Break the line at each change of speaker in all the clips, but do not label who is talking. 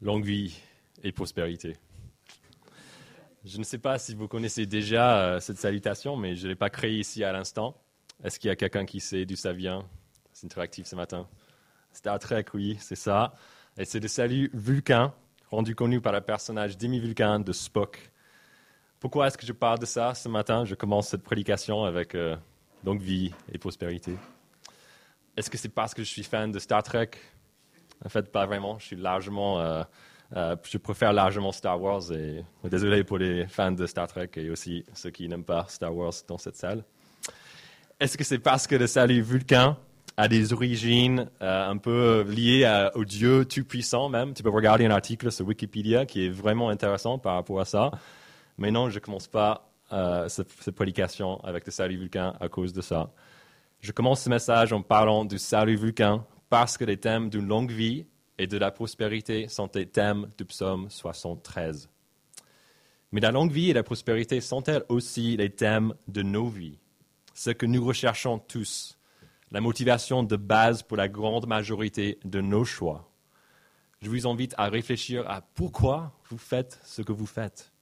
longue vie et prospérité. Je ne sais pas si vous connaissez déjà euh, cette salutation, mais je ne l'ai pas créée ici à l'instant. Est-ce qu'il y a quelqu'un qui sait d'où ça vient? C'est interactif ce matin. Star Trek, oui, c'est ça. Et c'est le salut Vulcain, rendu connu par le personnage Demi Vulcain de Spock. Pourquoi est-ce que je parle de ça ce matin? Je commence cette prédication avec euh, vie et prospérité. Est-ce que c'est parce que je suis fan de Star Trek? En fait, pas vraiment. Je suis largement euh, euh, je préfère largement Star Wars et désolé pour les fans de Star Trek et aussi ceux qui n'aiment pas Star Wars dans cette salle. Est-ce que c'est parce que le salut Vulcain a des origines euh, un peu liées au Dieu tout-puissant même? Tu peux regarder un article sur Wikipédia qui est vraiment intéressant par rapport à ça. Mais non, je ne commence pas cette, cette, prédication avec le salut Vulcain à cause de ça. Je commence ce message en parlant du salut Vulcain parce que les thèmes d'une longue vie et de la prospérité sont les thèmes du psaume 73. Mais la longue vie et la prospérité sont-elles aussi les thèmes de nos vies, ce que nous recherchons tous, la motivation de base pour la grande majorité de nos choix Je vous invite à réfléchir à pourquoi vous faites ce que vous faites.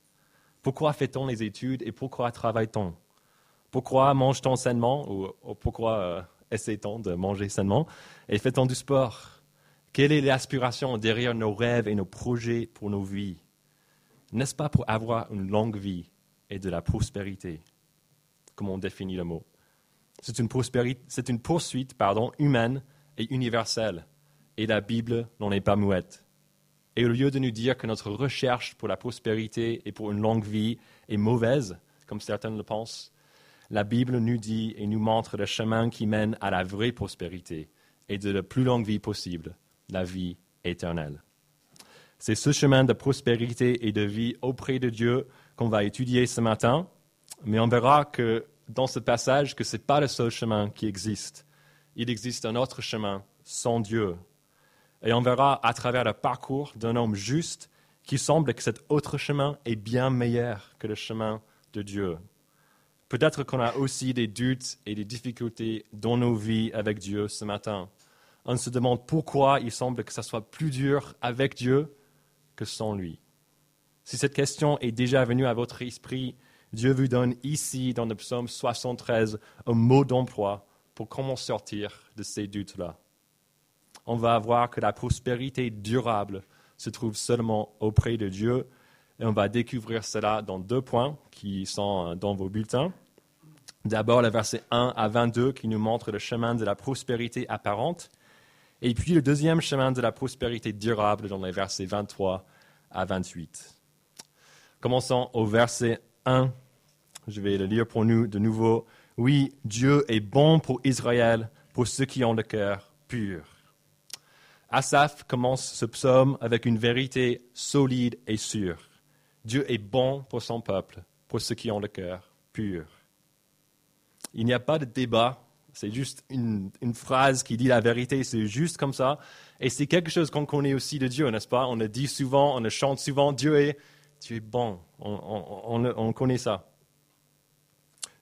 Pourquoi fait-on les études et pourquoi travaille-t-on? Pourquoi mange-t-on sainement ou, pourquoi euh, essaie-t-on de manger sainement? Et fait-on du sport? Quelle est l'aspiration derrière nos rêves et nos projets pour nos vies? N'est-ce pas pour avoir une longue vie et de la prospérité Comme on définit le mot? C'est une, une poursuite pardon, humaine et universelle. Et la Bible n'en est pas muette. Et au lieu de nous dire que notre recherche pour la prospérité et pour une longue vie est mauvaise, comme certains le pensent, la Bible nous dit et nous montre le chemin qui mène à la vraie prospérité et de la plus longue vie possible la vie éternelle. C'est ce chemin de prospérité et de vie auprès de Dieu qu'on va étudier ce matin, mais on verra que dans ce passage que ce n'est pas le seul chemin qui existe. Il existe un autre chemin sans Dieu. Et on verra à travers le parcours d'un homme juste qu'il semble que cet autre chemin est bien meilleur que le chemin de Dieu. Peut-être qu'on a aussi des doutes et des difficultés dans nos vies avec Dieu ce matin on se demande pourquoi il semble que ça soit plus dur avec Dieu que sans lui. Si cette question est déjà venue à votre esprit, Dieu vous donne ici, dans le psaume 73, un mot d'emploi pour comment sortir de ces doutes-là. On va voir que la prospérité durable se trouve seulement auprès de Dieu, et on va découvrir cela dans deux points qui sont dans vos bulletins. D'abord, le verset 1 à 22 qui nous montre le chemin de la prospérité apparente, et puis le deuxième chemin de la prospérité durable dans les versets 23 à 28. Commençons au verset 1. Je vais le lire pour nous de nouveau. Oui, Dieu est bon pour Israël, pour ceux qui ont le cœur pur. Asaph commence ce psaume avec une vérité solide et sûre. Dieu est bon pour son peuple, pour ceux qui ont le cœur pur. Il n'y a pas de débat c'est juste une, phrase qui dit la vérité, c'est juste comme ça. Et c'est quelque chose qu'on connaît aussi de Dieu, n'est-ce pas? On le dit souvent, on le chante souvent, Dieu est, bon. On, connaît ça.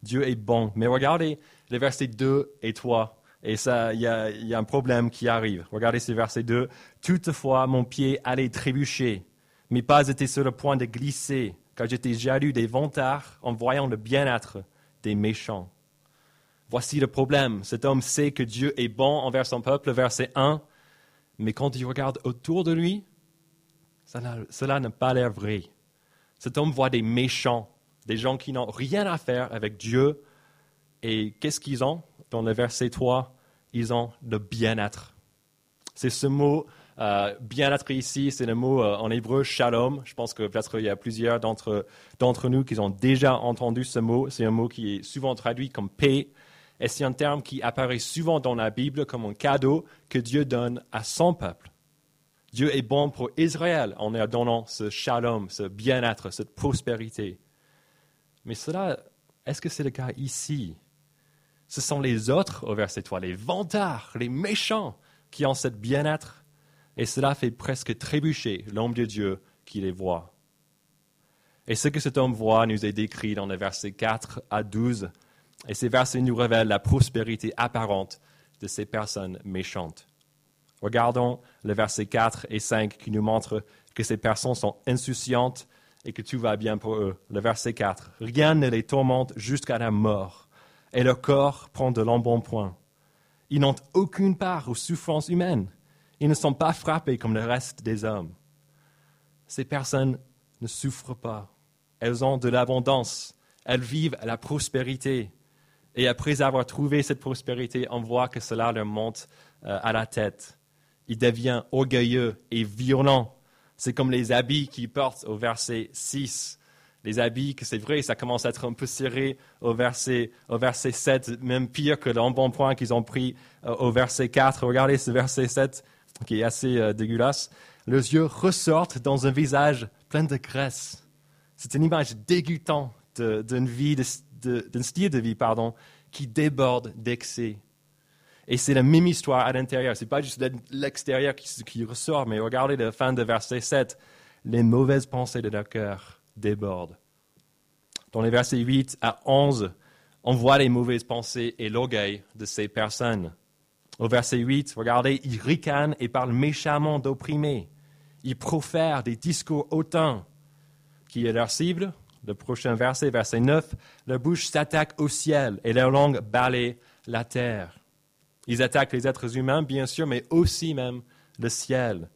Dieu est bon. Mais regardez les versets 2 et 3. Et ça, il y, a, un problème qui arrive. Regardez ces versets 2. Toutefois, mon pied allait trébucher, mais pas était sur le point de glisser, car j'étais jaloux des vantards en voyant le bien-être des méchants. Voici le problème. Cet homme sait que Dieu est bon envers son peuple, verset 1, mais quand il regarde autour de lui, cela n'a pas l'air vrai. Cet homme voit des méchants, des gens qui n'ont rien à faire avec Dieu. Et qu'est-ce qu'ils ont? Dans le verset 3, ils ont le bien-être. C'est ce mot euh, bien-être ici, c'est le mot euh, en hébreu shalom. Je pense que peut-être il y a plusieurs d'entre, d'entre nous qui ont déjà entendu ce mot. C'est un mot qui est souvent traduit comme paix et c'est un terme qui apparaît souvent dans la Bible comme un cadeau que Dieu donne à son peuple. Dieu est bon pour Israël en leur donnant ce shalom, ce bien-être, cette prospérité. Mais cela, est-ce que c'est le cas ici? Ce sont les autres, au verset 3, les vantards, les méchants, qui ont ce bien-être. Et cela fait presque trébucher l'homme de Dieu qui les voit. Et ce que cet homme voit nous est décrit dans les versets 4 à 12 et ces versets nous révèlent la prospérité apparente de ces personnes méchantes. Regardons le verset 4 et 5 qui nous montrent que ces personnes sont insouciantes et que tout va bien pour eux. Le verset 4. Rien ne les tourmente jusqu'à la mort, et leur corps prend de l'embonpoint. Ils n'ont aucune part aux souffrances humaines. Ils ne sont pas frappés comme le reste des hommes. Ces personnes ne souffrent pas. Elles ont de l'abondance. Elles vivent la prospérité. Et après avoir trouvé cette prospérité, on voit que cela leur monte euh, à la tête. Ils deviennent orgueilleux et violents. C'est comme les habits qu'ils portent au verset 6. Les habits, c'est vrai, ça commence à être un peu serré au verset, au verset 7, même pire que l'embonpoint qu'ils ont pris euh, au verset 4. Regardez ce verset 7 qui est assez euh, dégueulasse. Les yeux ressortent dans un visage plein de graisse. C'est une image dégoûtante d'une vie, d'un style de vie, pardon, qui déborde d'excès. Et c'est la même histoire à l'intérieur. Ce n'est pas juste l'extérieur qui, ressort, mais regardez la fin de verset 7. Les mauvaises pensées de leur cœur débordent. Dans les versets 8 à 11, on voit les mauvaises pensées et l'orgueil de ces personnes. Au verset 8, regardez, ils ricanent et parlent méchamment d'opprimés. Ils profèrent des discours hautains. Qui est leur cible Le prochain verset, verset 9, leur bouche s'attaque au ciel et leur langue balaye la terre. Ils attaquent les êtres humains, bien sûr, mais aussi même le ciel.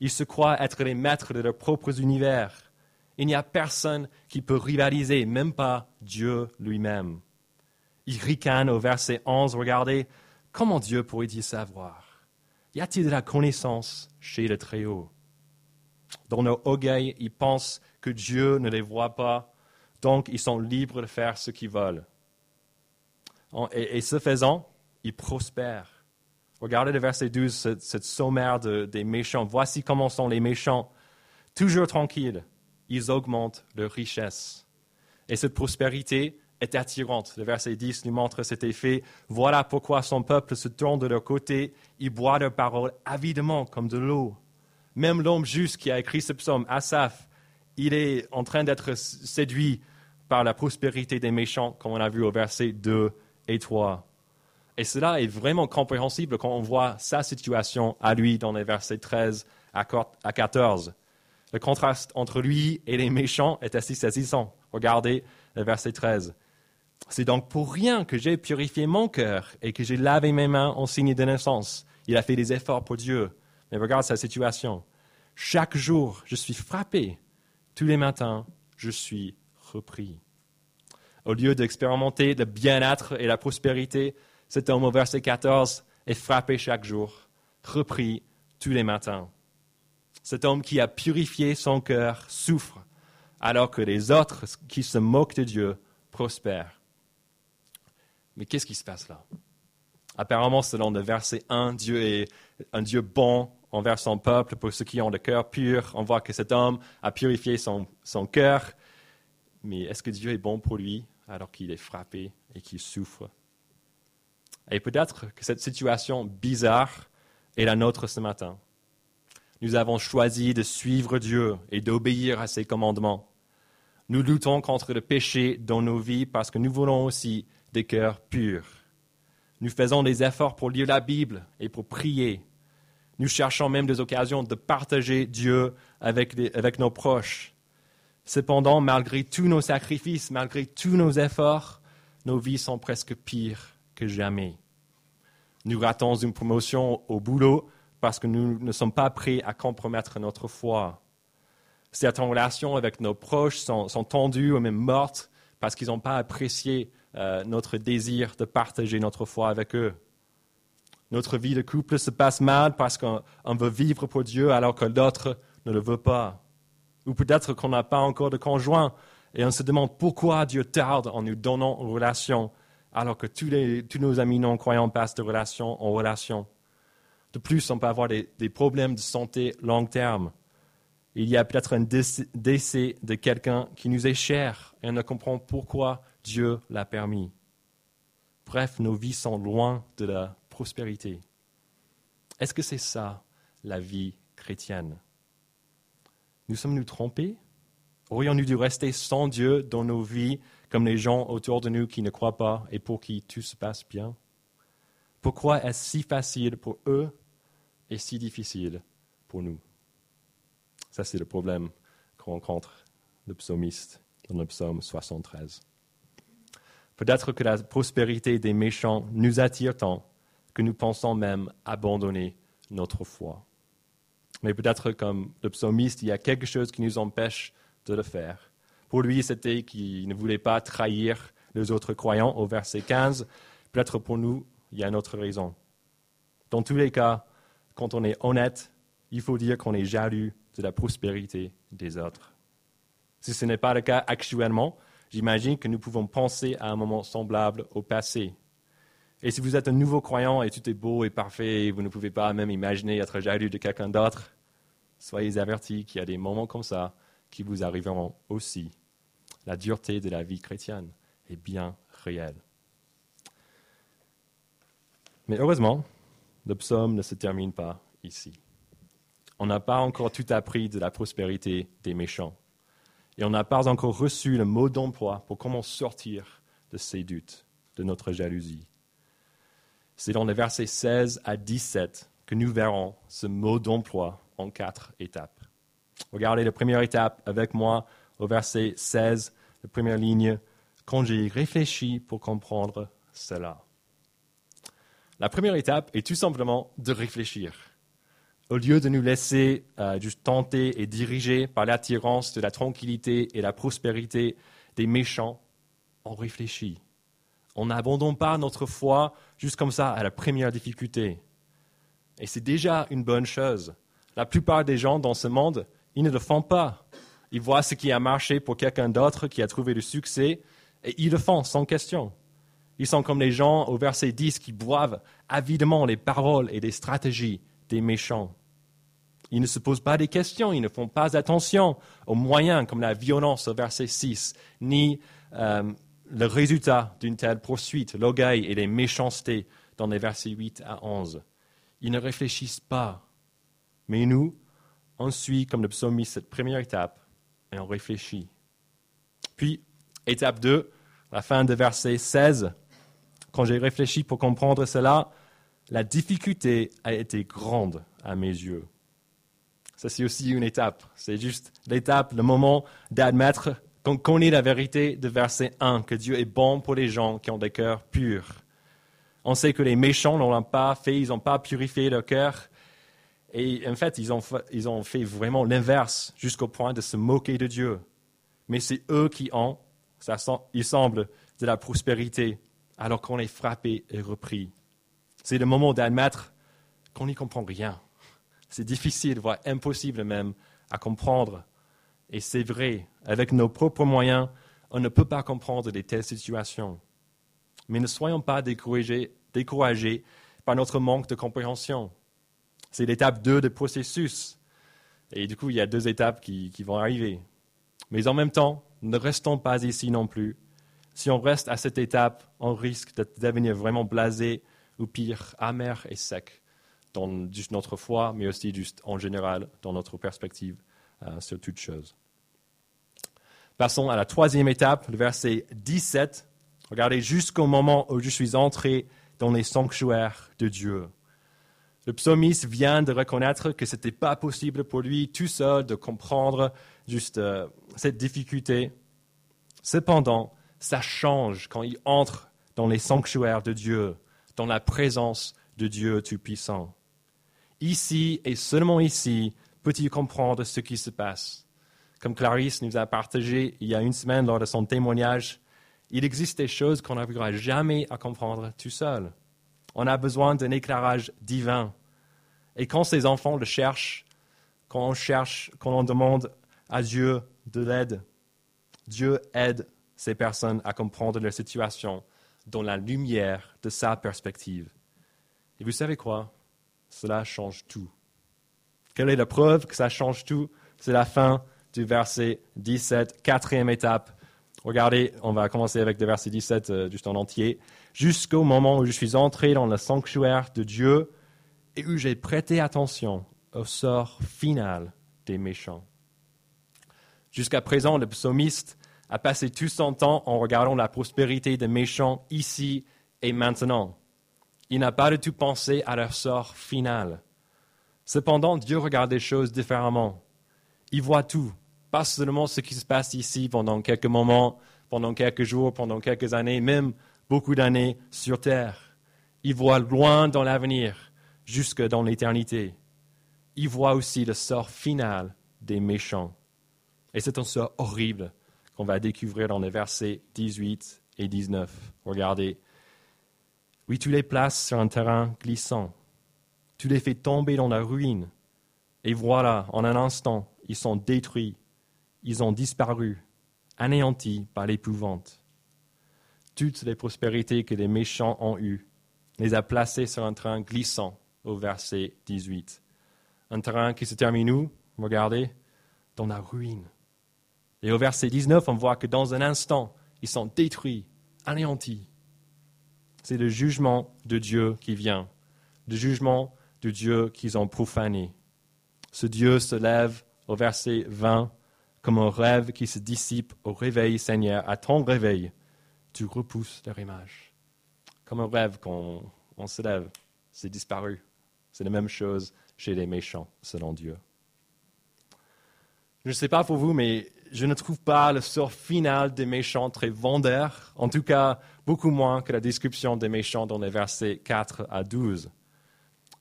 Ils se croient être les maîtres de leurs propres univers. Il n'y a personne qui peut rivaliser, même pas Dieu lui-même. Ils ricanent au verset 11, regardez, comment Dieu pourrait-il savoir? Y a-t-il de la connaissance chez le Très-Haut? Dans leur orgueil, ils pensent que Dieu ne les voit pas, donc ils sont libres de faire ce qu'ils veulent. Et, et ce faisant, ils prospèrent. Regardez le verset 12, cette, sommaire des méchants. Voici comment sont les méchants. Toujours tranquilles, ils augmentent leur richesse. Et cette prospérité est attirante. Le verset 10 nous montre cet effet. Voilà pourquoi son peuple se tourne de leur côté. Il boit leurs paroles avidement comme de l'eau. Même l'homme juste qui a écrit ce psaume, Asaph, il est en train d'être séduit par la prospérité des méchants, comme on a vu au verset 2 et 3. Et cela est vraiment compréhensible quand on voit sa situation à lui dans les versets 13 à 14. Le contraste entre lui et les méchants est assez saisissant. Regardez le verset 13. C'est donc pour rien que j'ai purifié mon cœur et que j'ai lavé mes mains en signe de naissance. Il a fait des efforts pour Dieu. Mais regarde sa situation. Chaque jour, je suis frappé. Tous les matins, je suis repris. Au lieu d'expérimenter le bien-être et la prospérité, cet homme au verset 14 est frappé chaque jour, repris tous les matins. Cet homme qui a purifié son cœur souffre, alors que les autres qui se moquent de Dieu prospèrent. Mais qu'est-ce qui se passe là? Apparemment, selon le verset 1, Dieu est un Dieu bon envers son peuple pour ceux qui ont le cœur pur. On voit que cet homme a purifié son, son cœur. Mais est-ce que Dieu est bon pour lui alors qu'il est frappé et qu'il souffre? Et peut-être que cette situation bizarre est la nôtre ce matin. Nous avons choisi de suivre Dieu et d'obéir à ses commandements. Nous luttons contre le péché dans nos vies parce que nous voulons aussi des cœurs purs. Nous faisons des efforts pour lire la Bible et pour prier. Nous cherchons même des occasions de partager Dieu avec, nos proches. Cependant, malgré tous nos sacrifices, malgré tous nos efforts, nos vies sont presque pires que jamais. Nous ratons une promotion au boulot parce que nous ne sommes pas prêts à compromettre notre foi. Certaines relations avec nos proches sont, tendues ou même mortes parce qu'ils n'ont pas apprécié euh, notre désir de partager notre foi avec eux. Notre vie de couple se passe mal parce qu'on veut vivre pour Dieu alors que l'autre ne le veut pas. Ou peut-être qu'on n'a pas encore de conjoint et on se demande pourquoi Dieu tarde en nous donnant une relation alors que tous, nos amis non-croyants passent de relation en relation. De plus, on peut avoir des, problèmes de santé long terme. Il y a peut-être un décès de quelqu'un qui nous est cher et on ne comprend pourquoi Dieu l'a permis. Bref, nos vies sont loin de la prospérité. Est-ce que c'est ça la vie chrétienne? Nous sommes-nous trompés? Aurions-nous dû rester sans Dieu dans nos vies comme les gens autour de nous qui ne croient pas et pour qui tout se passe bien? Pourquoi est-ce si facile pour eux est si difficile pour nous? Ça, c'est le problème qu'on rencontre le psalmiste dans le psaume 73. Peut-être que la prospérité des méchants nous attire tant que nous pensons même abandonner notre foi. Mais peut-être comme le psalmiste, il y a quelque chose qui nous empêche de le faire. Pour lui, c'était qu'il ne voulait pas trahir les autres croyants au verset 15. Peut-être pour nous, il y a une autre raison. Dans tous les cas, quand on est honnête, il faut dire qu'on est jaloux de la prospérité des autres. Si ce n'est pas le cas actuellement, j'imagine que nous pouvons penser à un moment semblable au passé. Et si vous êtes un nouveau croyant et tout est beau et parfait et vous ne pouvez pas même imaginer être jaloux de quelqu'un d'autre, soyez avertis qu'il y a des moments comme ça qui vous arriveront aussi. La dureté de la vie chrétienne est bien réelle. Mais heureusement, le psaume ne se termine pas ici. On n'a pas encore tout appris de la prospérité des méchants. Et on n'a pas encore reçu le mot d'emploi pour comment sortir de ces doutes, de notre jalousie. C'est dans les versets 16 à 17 que nous verrons ce mot d'emploi en quatre étapes. Regardez la première étape avec moi au verset 16, la première ligne, quand j'ai réfléchi pour comprendre cela. La première étape est tout simplement de réfléchir. Au lieu de nous laisser euh, juste tenter et diriger par l'attirance de la tranquillité et la prospérité des méchants, on réfléchit. On n'abandonne pas notre foi juste comme ça à la première difficulté. Et c'est déjà une bonne chose. La plupart des gens dans ce monde, ils ne le font pas. Ils voient ce qui a marché pour quelqu'un d'autre qui a trouvé du succès et ils le font sans question. Ils sont comme les gens au verset 10 qui boivent avidement les paroles et les stratégies des méchants. Ils ne se posent pas des questions, ils ne font pas attention aux moyens comme la violence au verset 6, ni euh, le résultat d'une telle poursuite, l'orgueil et les méchancetés dans les versets 8 à 11. Ils ne réfléchissent pas. Mais nous, on suit comme le psalmiste cette première étape et on réfléchit. Puis, étape 2, la fin de verset 16, quand j'ai réfléchi pour comprendre cela, la difficulté a été grande à mes yeux. Ça, c'est aussi une étape. C'est juste l'étape, le moment d'admettre qu'on connaît la vérité de verset 1, que Dieu est bon pour les gens qui ont des cœurs purs. On sait que les méchants ne l'ont pas fait, ils n'ont pas purifié leur cœur. Et en fait, ils ont fait, vraiment l'inverse jusqu'au point de se moquer de Dieu. Mais c'est eux qui ont, il semble, de la prospérité alors qu'on est frappé et repris. C'est le moment d'admettre qu'on n'y comprend rien. C'est difficile, voire impossible même, à comprendre. Et c'est vrai, avec nos propres moyens, on ne peut pas comprendre de telles situations. Mais ne soyons pas découragés, découragés par notre manque de compréhension. C'est l'étape 2 du processus. Et du coup, il y a deux étapes qui, qui vont arriver. Mais en même temps, ne restons pas ici non plus si on reste à cette étape, on risque de devenir vraiment blasé ou pire, amer et sec dans notre foi, mais aussi juste en général dans notre perspective euh, sur toute chose. Passons à la troisième étape, le verset 17. Regardez jusqu'au moment où je suis entré dans les sanctuaires de Dieu. Le psalmiste vient de reconnaître que ce n'était pas possible pour lui tout seul de comprendre juste euh, cette difficulté. Cependant, ça change quand il entre dans les sanctuaires de Dieu, dans la présence de Dieu Tout-Puissant. Ici et seulement ici peut-il comprendre ce qui se passe? Comme Clarisse nous a partagé il y a une semaine lors de son témoignage, il existe des choses qu'on n'arrivera jamais à comprendre tout seul. On a besoin d'un éclairage divin. Et quand ces enfants le cherchent, quand on cherche, quand on demande à Dieu de l'aide, Dieu aide ces personnes à comprendre leur situation dans la lumière de sa perspective. Et vous savez quoi? Cela change tout. Quelle est la preuve que ça change tout? C'est la fin du verset 17, quatrième étape. Regardez, on va commencer avec le verset 17 euh, juste en entier. Jusqu'au moment où je suis entré dans le sanctuaire de Dieu et où j'ai prêté attention au sort final des méchants. Jusqu'à présent, le psalmiste a passé tout son temps en regardant la prospérité des méchants ici et maintenant. Il n'a pas du tout pensé à leur sort final. Cependant, Dieu regarde les choses différemment. Il voit tout, pas seulement ce qui se passe ici pendant quelques moments, pendant quelques jours, pendant quelques années, même beaucoup d'années sur Terre. Il voit loin dans l'avenir, jusque dans l'éternité. Il voit aussi le sort final des méchants. Et c'est un sort horrible qu'on va découvrir dans les versets 18 et 19. Regardez. Oui, tu les places sur un terrain glissant. Tu les fais tomber dans la ruine. Et voilà, en un instant, ils sont détruits. Ils ont disparu, anéantis par l'épouvante. Toutes les prospérités que les méchants ont eues, les a placées sur un terrain glissant au verset 18. Un terrain qui se termine où? Regardez, dans la ruine. Et au verset 19, on voit que dans un instant, ils sont détruits, anéantis. C'est le jugement de Dieu qui vient, le jugement de Dieu qu'ils ont profané. Ce Dieu se lève au verset 20 comme un rêve qui se dissipe au réveil, Seigneur. À ton réveil, tu repousses leur image. Comme un rêve qu'on on se lève, c'est disparu. C'est la même chose chez les méchants, selon Dieu. Je ne sais pas pour vous, mais je ne trouve pas le sort final des méchants très vendeur, en tout cas beaucoup moins que la description des méchants dans les versets 4 à 12.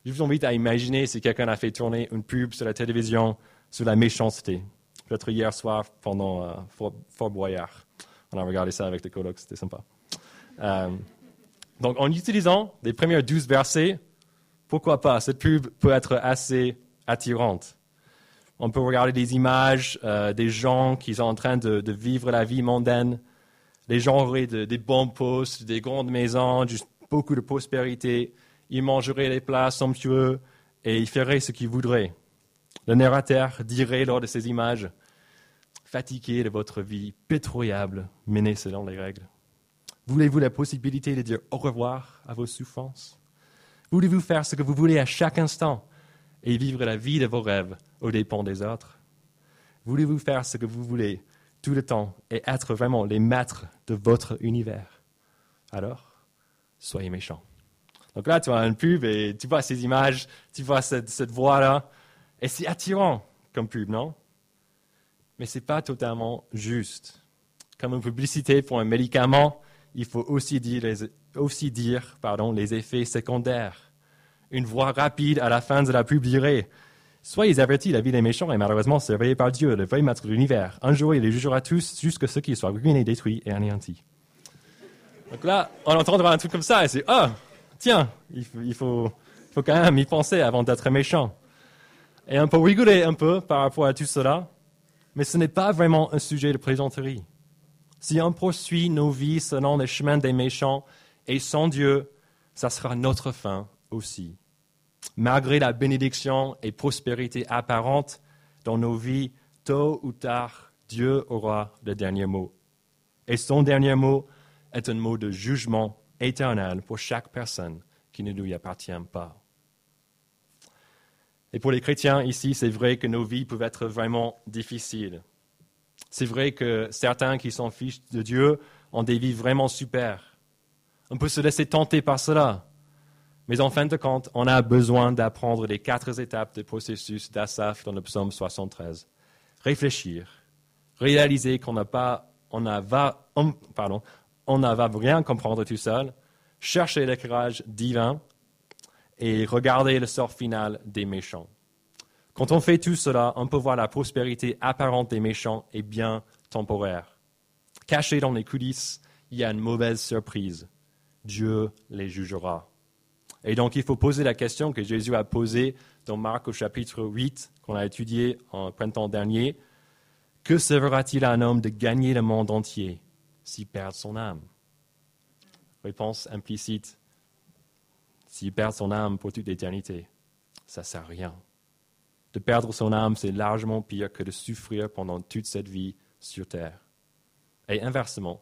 Je vous invite à imaginer si quelqu'un a fait tourner une pub sur la télévision sur la méchanceté. Peut-être hier soir pendant euh, Fort, Boyard. On a regardé ça avec les colocs, c'était sympa. Euh, donc en utilisant les premiers 12 versets, pourquoi pas, cette pub peut être assez attirante. On peut regarder des images euh, des gens qui sont en train de, vivre la vie mondaine. Les gens auraient des bons postes, des grandes maisons, juste beaucoup de prospérité. Ils mangeraient les plats somptueux et ils feraient ce qu'ils voudraient. Le narrateur dirait lors de ces images Fatigué de votre vie pétroyable menée selon les règles. Voulez-vous la possibilité de dire au revoir à vos souffrances? Voulez-vous faire ce que vous voulez à chaque instant et vivre la vie de vos rêves aux dépens des autres? Voulez-vous faire ce que vous voulez tout le temps et être vraiment les maîtres de votre univers Alors, soyez méchants. Donc là, tu vois une pub et tu vois ces images, tu vois cette, cette voix-là, et c'est attirant comme pub, non? Mais ce n'est pas totalement juste. Comme une publicité pour un médicament, il faut aussi dire les, aussi dire pardon, les effets secondaires. Une voix rapide à la fin de la pub dirait Soyez avertis, la vie des méchants est malheureusement surveillée par Dieu, le vrai maître de l'univers. Un jour, il les jugera tous jusqu'à ce qu'ils soient ruinés, détruits et anéantis. Donc là, on entendra un truc comme ça et c'est Ah, tiens, il faut, il faut, faut quand même y penser avant d'être méchant. Et on peut rigoler un peu par rapport à tout cela, mais ce n'est pas vraiment un sujet de plaisanterie. Si on poursuit nos vies selon les chemins des méchants et sans Dieu, ça sera notre fin aussi. Malgré la bénédiction et prospérité apparente dans nos vies, tôt ou tard, Dieu aura le dernier mot. Et son dernier mot est un mot de jugement éternel pour chaque personne qui ne lui appartient pas. Et pour les chrétiens ici, c'est vrai que nos vies peuvent être vraiment difficiles. C'est vrai que certains qui sont fils de Dieu ont des vies vraiment super. On peut se laisser tenter par cela. Mais en fin de compte, on a besoin d'apprendre les quatre étapes du processus d'Assaf dans le psaume 73. Réfléchir, réaliser qu'on n'a pas, on ne va rien comprendre tout seul, chercher l'éclairage divin et regarder le sort final des méchants. Quand on fait tout cela, on peut voir la prospérité apparente des méchants est bien temporaire. Caché dans les coulisses, il y a une mauvaise surprise. Dieu les jugera. Et donc, il faut poser la question que Jésus a posée dans Marc au chapitre 8, qu'on a étudié en printemps dernier. Que servira-t-il à un homme de gagner le monde entier s'il perd son âme? Réponse implicite. S'il perd son âme pour toute l'éternité, ça ne sert à rien. De perdre son âme, c'est largement pire que de souffrir pendant toute cette vie sur terre. Et inversement,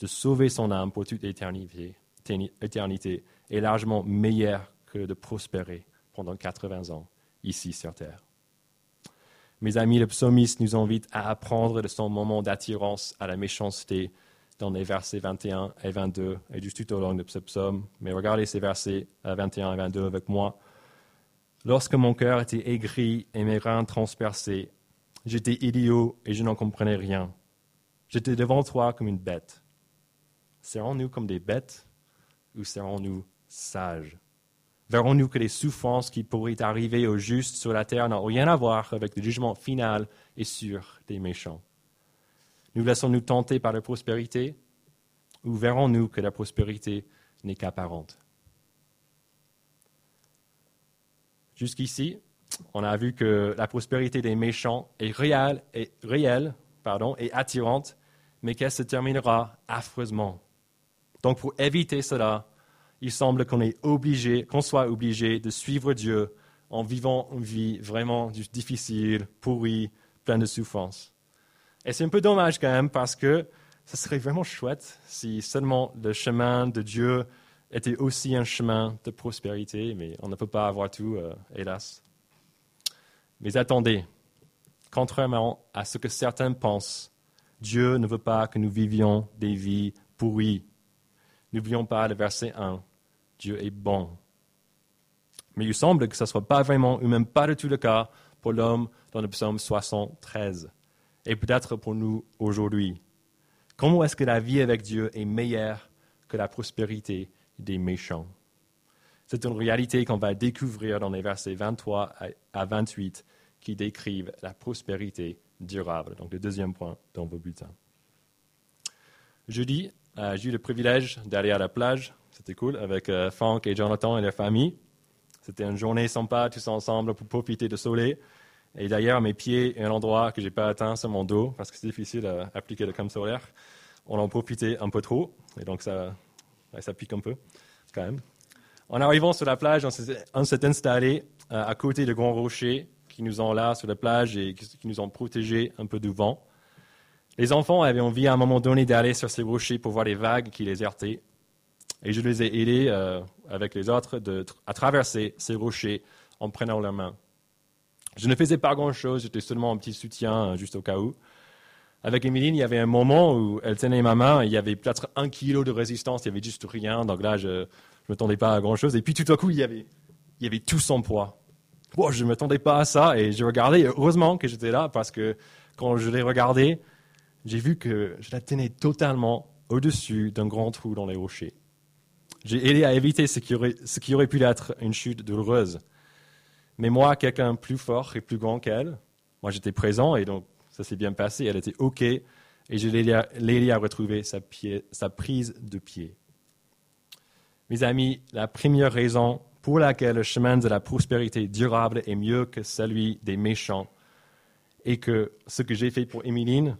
de sauver son âme pour toute éternité, éternité est largement meilleur que de prospérer pendant 80 ans ici sur terre. Mes amis, le psalmiste nous invite à apprendre de son moment d'attirance à la méchanceté dans les versets 21 et 22 et juste tout au long de ce psaume. Mais regardez ces versets 21 et 22 avec moi. Lorsque mon cœur était aigri et mes reins transpercés, j'étais idiot et je n'en comprenais rien. J'étais devant toi comme une bête. Serons-nous comme des bêtes ou serons-nous sages? Verrons-nous que les souffrances qui pourraient arriver aux justes sur la terre n'ont rien à voir avec le jugement final et sûr des méchants? Nous laissons-nous tenter par la prospérité? Ou verrons-nous que la prospérité n'est qu'apparente? Jusqu'ici, on a vu que la prospérité des méchants est réelle, et, attirante, mais qu'elle se terminera affreusement. Donc, pour éviter cela, il semble qu'on est soit obligé de suivre Dieu en vivant une vie vraiment difficile, pourrie, pleine de souffrances. Et c'est un peu dommage quand même parce que ce serait vraiment chouette si seulement le chemin de Dieu était aussi un chemin de prospérité, mais on ne peut pas avoir tout, euh, hélas. Mais attendez, contrairement à ce que certains pensent, Dieu ne veut pas que nous vivions des vies pourries. N'oublions pas le verset 1. Dieu est bon. Mais il semble que ce ne soit pas vraiment, ou même pas du tout le cas, pour l'homme dans le psaume 73, et peut-être pour nous aujourd'hui. Comment est-ce que la vie avec Dieu est meilleure que la prospérité des méchants? C'est une réalité qu'on va découvrir dans les versets 23 à 28 qui décrivent la prospérité durable. Donc le deuxième point dans vos bulletins. Jeudi, euh, j'ai eu le privilège d'aller à la plage. C'était cool avec euh, et Jonathan et leur famille. C'était une journée sympa, tous ensemble, pour profiter du soleil. Et d'ailleurs, mes pieds un endroit que je n'ai pas atteint sur mon dos, parce que c'est difficile à appliquer le crème solaire, on en profitait un peu trop. Et donc, ça, ça pique un peu, quand même. En arrivant sur la plage, on s'est installé euh, à côté de grands rochers qui nous ont là sur la plage et qui nous ont protégés un peu du vent. Les enfants avaient envie à un moment donné d'aller sur ces rochers pour voir les vagues qui les heurtaient. Et je les ai aidés euh, avec les autres à traverser ces rochers en prenant leurs mains. Je ne faisais pas grand-chose, j'étais seulement un petit soutien euh, juste au cas où. Avec Emeline, il y avait un moment où elle tenait ma main, il y avait peut-être un kilo de résistance, il y avait juste rien, donc là, je ne m'attendais pas à grand-chose. Et puis tout à coup, il y avait, il y avait tout son poids. je ne m'attendais pas à ça, et je regardais, heureusement que j'étais là, parce que quand je l'ai regardé, j'ai vu que je la tenais totalement au-dessus d'un grand trou dans les rochers. J'ai aidé à éviter ce qui, aurait, pu être une chute douloureuse. Mais moi, quelqu'un plus fort et plus grand qu'elle, moi j'étais présent, et donc ça s'est bien passé, elle était OK, et je l'ai aidé à retrouver sa, sa prise de pied. Mes amis, la première raison pour laquelle le chemin de la prospérité durable est mieux que celui des méchants, et que ce que j'ai fait pour Émiline,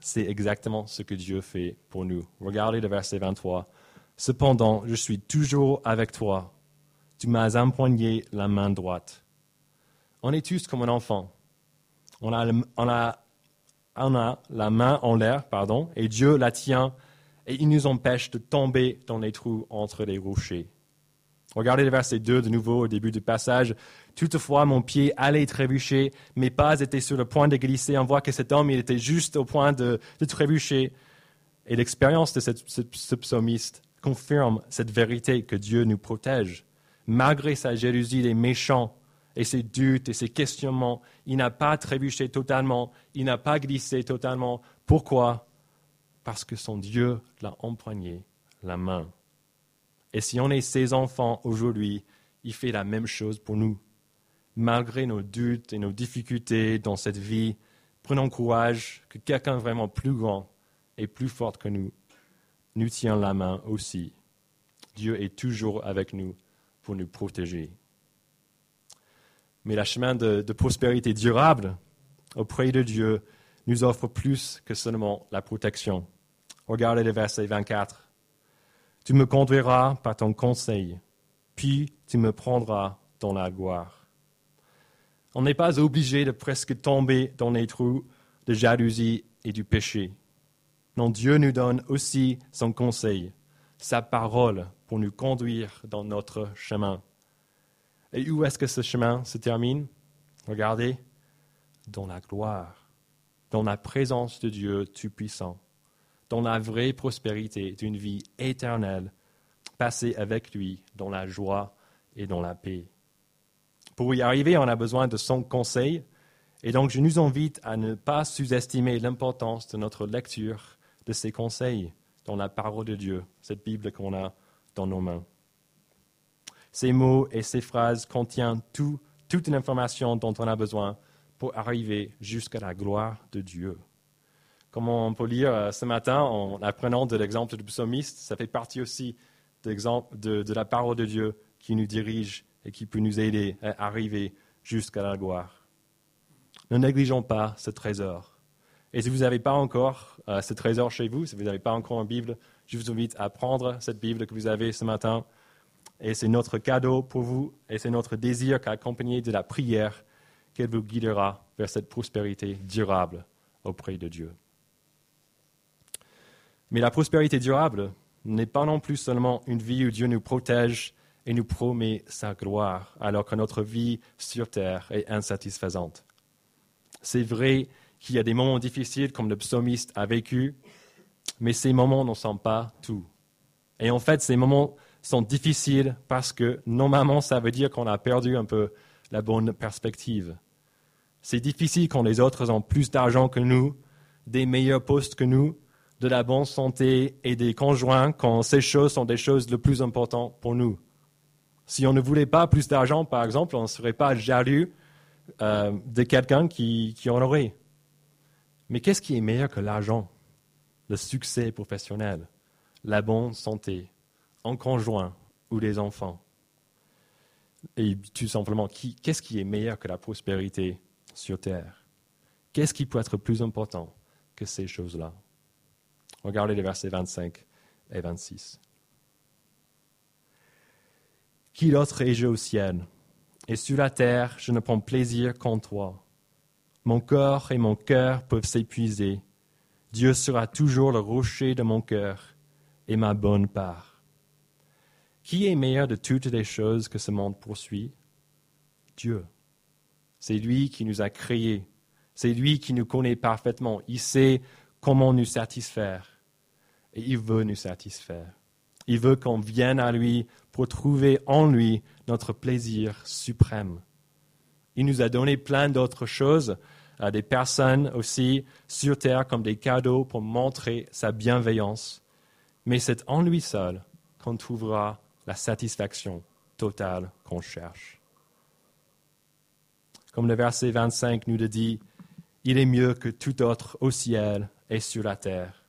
c'est exactement ce que Dieu fait pour nous. Regardez le verset 23. Cependant, je suis toujours avec toi. Tu m'as empoigné la main droite. On est tous comme un enfant. On a, on a la main en l'air, pardon, et Dieu la tient et il nous empêche de tomber dans les trous entre les rochers. Regardez le verset 2 de nouveau au début du passage. Toutefois, mon pied allait trébucher, mes pas étaient sur le point de glisser. On voit que cet homme, il était juste au point de, trébucher. Et l'expérience de ce psalmiste confirme cette vérité que Dieu nous protège. Malgré sa jalousie des méchants, et ses doutes et ses questionnements. Il n'a pas trébuché totalement, il n'a pas glissé totalement. Pourquoi? Parce que son Dieu l'a empoigné la main. Et si on est ses enfants aujourd'hui, il fait la même chose pour nous. Malgré nos doutes et nos difficultés dans cette vie, prenons courage que quelqu'un vraiment plus grand et plus fort que nous nous tient la main aussi. Dieu est toujours avec nous pour nous protéger. Mais le chemin de, prospérité durable auprès de Dieu nous offre plus que seulement la protection. Regardez le verset 24. Tu me conduiras par ton conseil, puis tu me prendras dans la gloire. On n'est pas obligé de presque tomber dans les trous de jalousie et du péché. Non, Dieu nous donne aussi son conseil, sa parole pour nous conduire dans notre chemin. Et où est-ce que ce chemin se termine? Regardez, dans la gloire, dans la présence de Dieu Tout-Puissant, dans la vraie prospérité d'une vie éternelle, passée avec lui dans la joie et dans la paix. Pour y arriver, on a besoin de son conseil. Et donc, je nous invite à ne pas sous-estimer l'importance de notre lecture de ces conseils dans la parole de Dieu, cette Bible qu'on a dans nos mains. Ces mots et ces phrases contiennent toute l'information dont on a besoin pour arriver jusqu'à la gloire de Dieu. Comme on peut lire euh, ce matin en apprenant de l'exemple du psalmiste, ça fait partie aussi de la parole de Dieu qui nous dirige et qui peut nous aider à arriver jusqu'à la gloire. Ne négligeons pas ce trésor. Et si vous n'avez pas encore euh, ce trésor chez vous, si vous n'avez pas encore une Bible, je vous invite à prendre cette Bible que vous avez ce matin. Et c'est notre cadeau pour vous et c'est notre désir qu'accompagné de la prière qu'elle vous guidera vers cette prospérité durable auprès de Dieu. Mais la prospérité durable n'est pas non plus seulement une vie où Dieu nous protège et nous promet sa gloire, alors que notre vie sur terre est insatisfaisante. C'est vrai qu'il y a des moments difficiles comme le psalmiste a vécu, mais ces moments n'en sont pas tout. Et en fait, ces moments sont difficiles parce que normalement, ça veut dire qu'on a perdu un peu la bonne perspective. C'est difficile quand les autres ont plus d'argent que nous, des meilleurs postes que nous, de la bonne santé et des conjoints quand ces choses sont des choses les plus importantes pour nous. Si on ne voulait pas plus d'argent, par exemple, on ne serait pas jaloux euh, de quelqu'un qui, qui en aurait. Mais qu'est-ce qui est meilleur que l'argent? Le succès professionnel, la bonne santé, un conjoint ou les enfants. Et tout simplement, qu'est-ce qui est meilleur que la prospérité sur terre? Qu'est-ce qui peut être plus important que ces choses-là? Regardez les versets 25 et 26. Qui d'autre ai-je au ciel Et sur la terre, je ne prends plaisir qu'en toi. Mon corps et mon cœur peuvent s'épuiser. Dieu sera toujours le rocher de mon cœur et ma bonne part. Qui est meilleur de toutes les choses que ce monde poursuit? Dieu. C'est lui qui nous a créés. C'est lui qui nous connaît parfaitement. Il sait comment nous satisfaire. Et il veut nous satisfaire. Il veut qu'on vienne à lui pour trouver en lui notre plaisir suprême. Il nous a donné plein d'autres choses, à des personnes aussi sur terre comme des cadeaux pour montrer sa bienveillance. Mais c'est en lui seul qu'on trouvera la satisfaction totale qu'on cherche. Comme le verset 25 nous le dit, il est mieux que tout autre au ciel et sur la terre.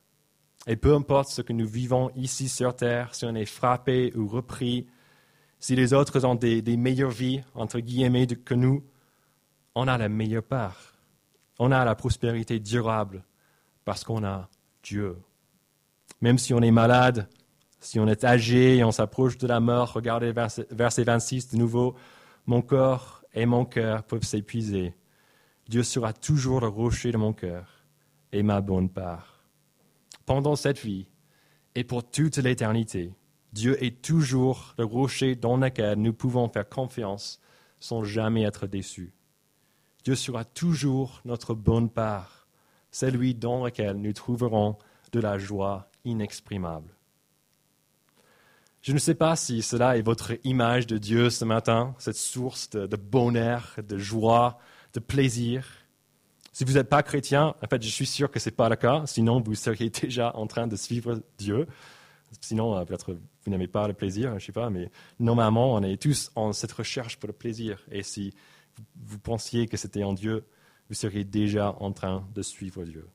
Et peu importe ce que nous vivons ici sur terre, si on est frappé ou repris, si les autres ont des, meilleures vies, entre guillemets, que nous, on a la meilleure part. On a la prospérité durable parce qu'on a Dieu. Même si on est malade, si on est âgé et on s'approche de la mort, regardez verset, verset 26 de nouveau, mon corps et mon cœur peuvent s'épuiser. Dieu sera toujours le rocher de mon cœur et ma bonne part. Pendant cette vie et pour toute l'éternité, Dieu est toujours le rocher dans lequel nous pouvons faire confiance sans jamais être déçus. Dieu sera toujours notre bonne part, celui dans lequel nous trouverons de la joie inexprimable. Je ne sais pas si cela est votre image de Dieu ce matin, cette source de, bonheur, de joie, de plaisir. Si vous n'êtes pas chrétien, en fait, je suis sûr que ce n'est pas le cas, sinon vous seriez déjà en train de suivre Dieu. Sinon, euh, peut-être vous n'aimez pas le plaisir, je ne sais pas, mais normalement, on est tous en cette recherche pour le plaisir. Et si vous pensiez que c'était en Dieu, vous seriez déjà en train de suivre Dieu.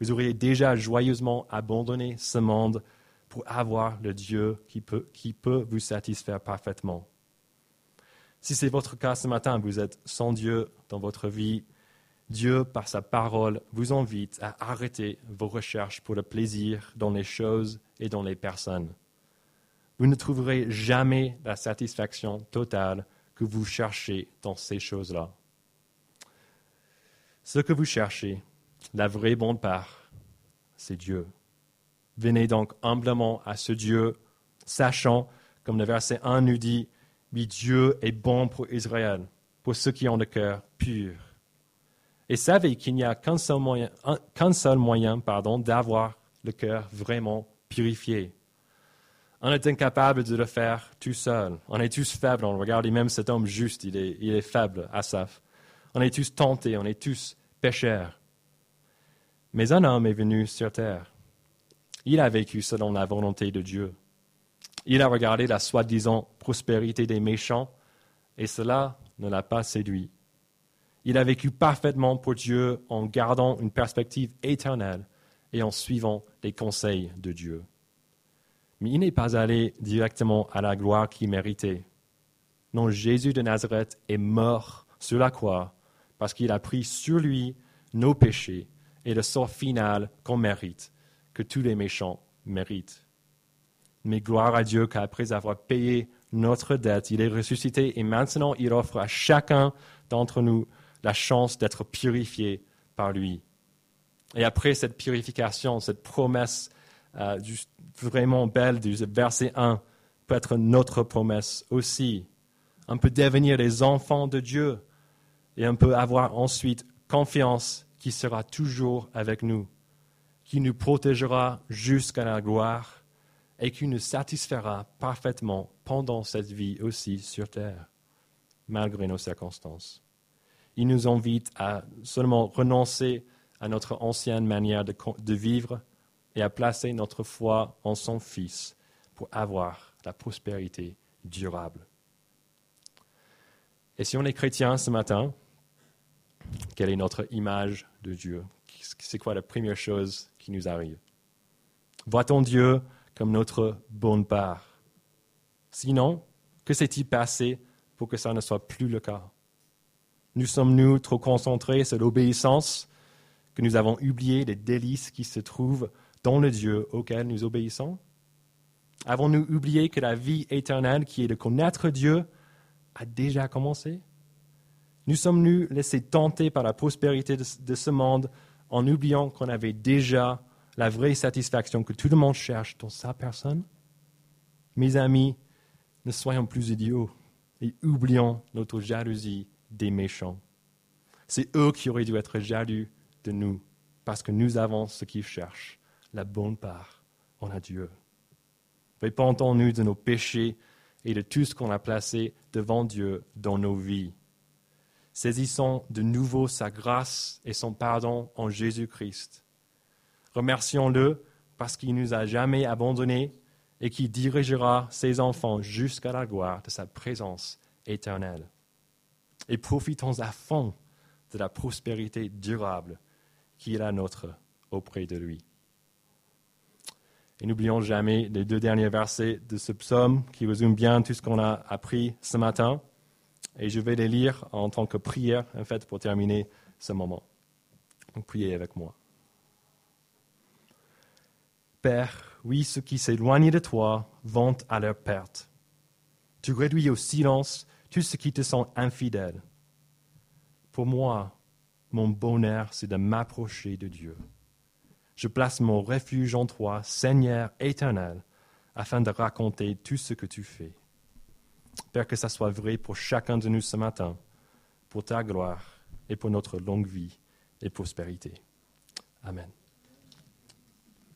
Vous auriez déjà joyeusement abandonné ce monde pour avoir le Dieu qui peut, qui peut vous satisfaire parfaitement. Si c'est votre cas ce matin, vous êtes sans Dieu dans votre vie, Dieu, par sa parole, vous invite à arrêter vos recherches pour le plaisir dans les choses et dans les personnes. Vous ne trouverez jamais la satisfaction totale que vous cherchez dans ces choses-là. Ce que vous cherchez, la vraie bonne part, c'est Dieu. Venez donc humblement à ce Dieu, sachant, comme le verset 1 nous dit, Dieu est bon pour Israël, pour ceux qui ont le cœur pur. Et savez qu'il n'y a qu'un seul moyen, qu'un seul moyen pardon, d'avoir le cœur vraiment purifié. On est incapable de le faire tout seul. On est tous faibles. On regarde même cet homme juste, il est, il est faible, Asaph. On est tous tentés, on est tous pécheurs. Mais un homme est venu sur terre. Il a vécu selon la volonté de Dieu. Il a regardé la soi-disant prospérité des méchants et cela ne l'a pas séduit. Il a vécu parfaitement pour Dieu en gardant une perspective éternelle et en suivant les conseils de Dieu. Mais il n'est pas allé directement à la gloire qu'il méritait. Non, Jésus de Nazareth est mort sur la croix parce qu'il a pris sur lui nos péchés et le sort final qu'on mérite, que tous les méchants méritent. Mais gloire à Dieu qu'après avoir payé notre dette, il est ressuscité et maintenant il offre à chacun d'entre nous la chance d'être purifié par lui. Et après cette purification, cette promesse euh, vraiment belle du verset 1 peut être notre promesse aussi. On peut devenir des enfants de Dieu et on peut avoir ensuite confiance qui sera toujours avec nous, qui nous protégera jusqu'à la gloire et qui nous satisfera parfaitement pendant cette vie aussi sur terre, malgré nos circonstances. Il nous invite à seulement renoncer à notre ancienne manière de, vivre et à placer notre foi en son Fils pour avoir la prospérité durable. Et si on est chrétien ce matin, quelle est notre image de Dieu? C'est quoi la première chose qui nous arrive? Voit-on Dieu comme notre bonne part? Sinon, que s'est-il passé pour que ça ne soit plus le cas? Nous sommes-nous trop concentrés sur l'obéissance que nous avons oublié les délices qui se trouvent dans le Dieu auquel nous obéissons. Avons-nous oublié que la vie éternelle qui est de connaître Dieu a déjà commencé? Nous sommes-nous laissés tenter par la prospérité de, ce monde en oubliant qu'on avait déjà la vraie satisfaction que tout le monde cherche dans sa personne. Mes amis, ne soyons plus idiots et oublions notre jalousie des méchants. C'est eux qui auraient dû être jaloux de nous parce que nous avons ce qu'ils cherchent, la bonne part en a Dieu. Répentons-nous de nos péchés et de tout ce qu'on a placé devant Dieu dans nos vies Saisissons de nouveau sa grâce et son pardon en Jésus-Christ. Remercions-le parce qu'il nous a jamais abandonnés et qui dirigera ses enfants jusqu'à la gloire de sa présence éternelle. Et profitons à fond de la prospérité durable qui est la nôtre auprès de lui. Et n'oublions jamais les deux derniers versets de ce psaume qui résument bien tout ce qu'on a appris ce matin. Et je vais les lire en tant que prière, en fait, pour terminer ce moment. Donc, priez avec moi. Père, oui, ceux qui s'éloignent de toi vont à leur perte. Tu réduis au silence tous ceux qui te sont infidèles. Pour moi, mon bonheur, c'est de m'approcher de Dieu. Je place mon refuge en toi, Seigneur éternel, afin de raconter tout ce que tu fais. Père, que ça soit vrai pour chacun de nous ce matin, pour ta gloire et pour notre longue vie et prospérité. Amen.